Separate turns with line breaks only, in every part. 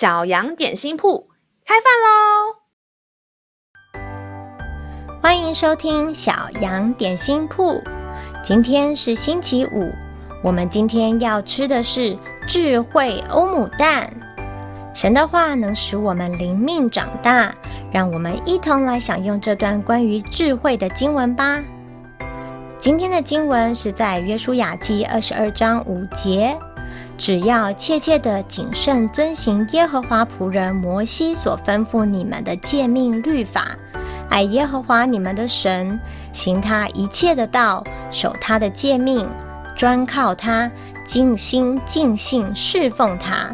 小羊点心铺开饭喽！
欢迎收听小羊点心铺。今天是星期五，我们今天要吃的是智慧欧姆蛋。神的话能使我们灵命长大，让我们一同来享用这段关于智慧的经文吧。今天的经文是在约书亚记二十二章五节。只要切切的谨慎遵行耶和华仆人摩西所吩咐你们的诫命律法，爱耶和华你们的神，行他一切的道，守他的诫命，专靠他，尽心尽性侍奉他。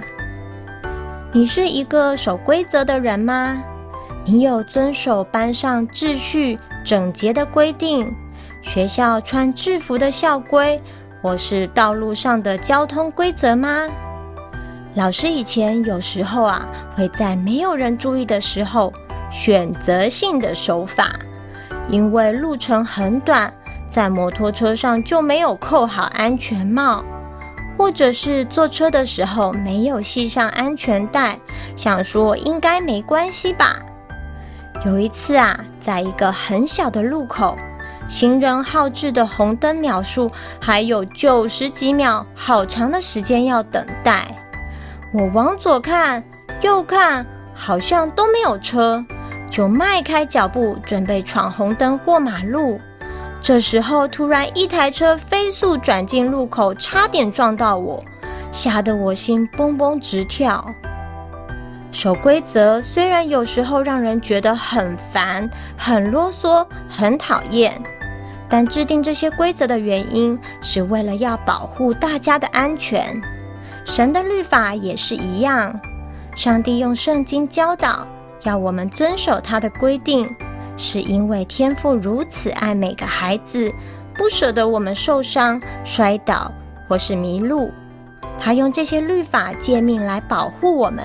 你是一个守规则的人吗？你有遵守班上秩序整洁的规定，学校穿制服的校规？或是道路上的交通规则吗？老师以前有时候啊，会在没有人注意的时候选择性的守法，因为路程很短，在摩托车上就没有扣好安全帽，或者是坐车的时候没有系上安全带，想说应该没关系吧。有一次啊，在一个很小的路口。行人号志的红灯秒数还有九十几秒，好长的时间要等待。我往左看，右看，好像都没有车，就迈开脚步准备闯红灯过马路。这时候，突然一台车飞速转进路口，差点撞到我，吓得我心蹦蹦直跳。守规则虽然有时候让人觉得很烦、很啰嗦、很讨厌。但制定这些规则的原因是为了要保护大家的安全。神的律法也是一样，上帝用圣经教导，要我们遵守他的规定，是因为天父如此爱每个孩子，不舍得我们受伤、摔倒或是迷路。他用这些律法诫命来保护我们，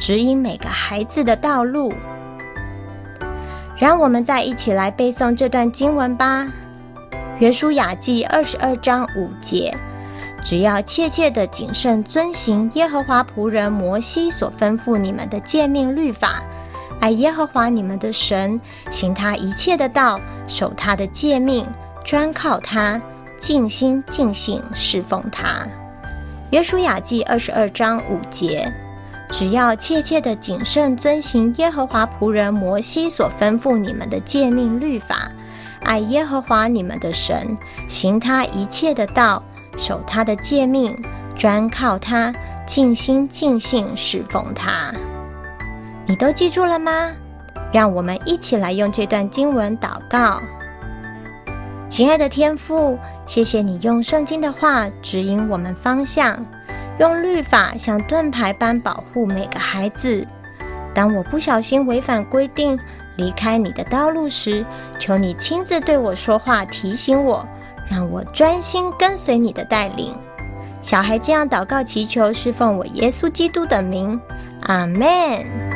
指引每个孩子的道路。让我们再一起来背诵这段经文吧。约书亚记二十二章五节，只要切切的谨慎遵行耶和华仆人摩西所吩咐你们的诫命律法，爱耶和华你们的神，行他一切的道，守他的诫命，专靠他，尽心尽性侍奉他。约书亚记二十二章五节，只要切切的谨慎遵行耶和华仆人摩西所吩咐你们的诫命律法。爱耶和华你们的神，行他一切的道，守他的诫命，专靠他，尽心尽性侍奉他。你都记住了吗？让我们一起来用这段经文祷告。亲爱的天父，谢谢你用圣经的话指引我们方向，用律法像盾牌般保护每个孩子。当我不小心违反规定，离开你的道路时，求你亲自对我说话，提醒我，让我专心跟随你的带领。小孩这样祷告祈求，是奉我耶稣基督的名，阿门。